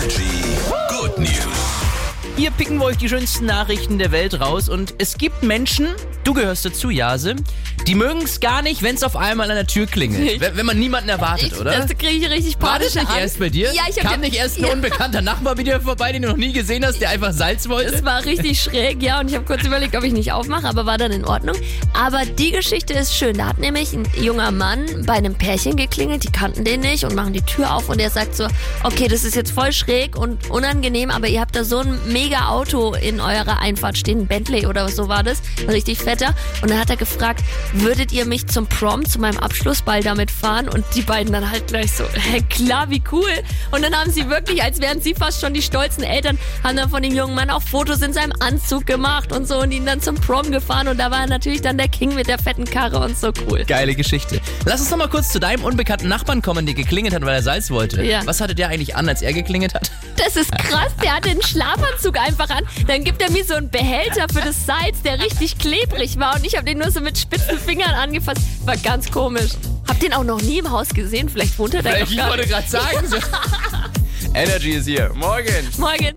Energy Good News. Hier picken wir euch die schönsten Nachrichten der Welt raus und es gibt Menschen, du gehörst dazu, Jase, die mögen es gar nicht, wenn es auf einmal an der Tür klingelt. Wenn, wenn man niemanden erwartet, Ich, oder? das kriege ich richtig War das nicht erst bei dir? Ja, ich hab Kam nicht erst ein Ja. unbekannter Nachbar bei dir vorbei, den du noch nie gesehen hast, der einfach Salz wollte? Es war richtig schräg, ja, und ich habe kurz überlegt, ob ich nicht aufmache, aber war dann in Ordnung. Aber die Geschichte ist schön. Da hat nämlich ein junger Mann bei einem Pärchen geklingelt, die kannten den nicht und machen die Tür auf und er sagt so, okay, das ist jetzt voll schräg und unangenehm, aber ihr habt da so ein mega Auto in eurer Einfahrt stehen, ein Bentley oder so war das, ein richtig fetter. Und dann hat er gefragt, würdet ihr mich zum Prom, zu meinem Abschlussball damit fahren? Und die beiden dann halt gleich so, hä, klar, wie cool. Und dann haben sie wirklich, als wären sie fast schon die stolzen Eltern, haben dann von dem jungen Mann auch Fotos in seinem Anzug gemacht und so und ihn dann zum Prom gefahren. Und da war natürlich dann der King mit der fetten Karre und so cool. Geile Geschichte. Lass uns noch mal kurz zu deinem unbekannten Nachbarn kommen, der geklingelt hat, weil er Salz wollte. Ja. Was hatte der eigentlich an, als er geklingelt hat? Das ist krass, der hat den Schlafanzug einfach an. Dann gibt er mir so einen Behälter für das Salz, der richtig klebrig war. Und ich habe den nur so mit spitzen Fingern angefasst. War ganz komisch. Hab den auch noch nie im Haus gesehen. Vielleicht wohnt er da Ich gar wollte nicht. gerade sagen. so- Energy ist hier. Morgen. Morgen.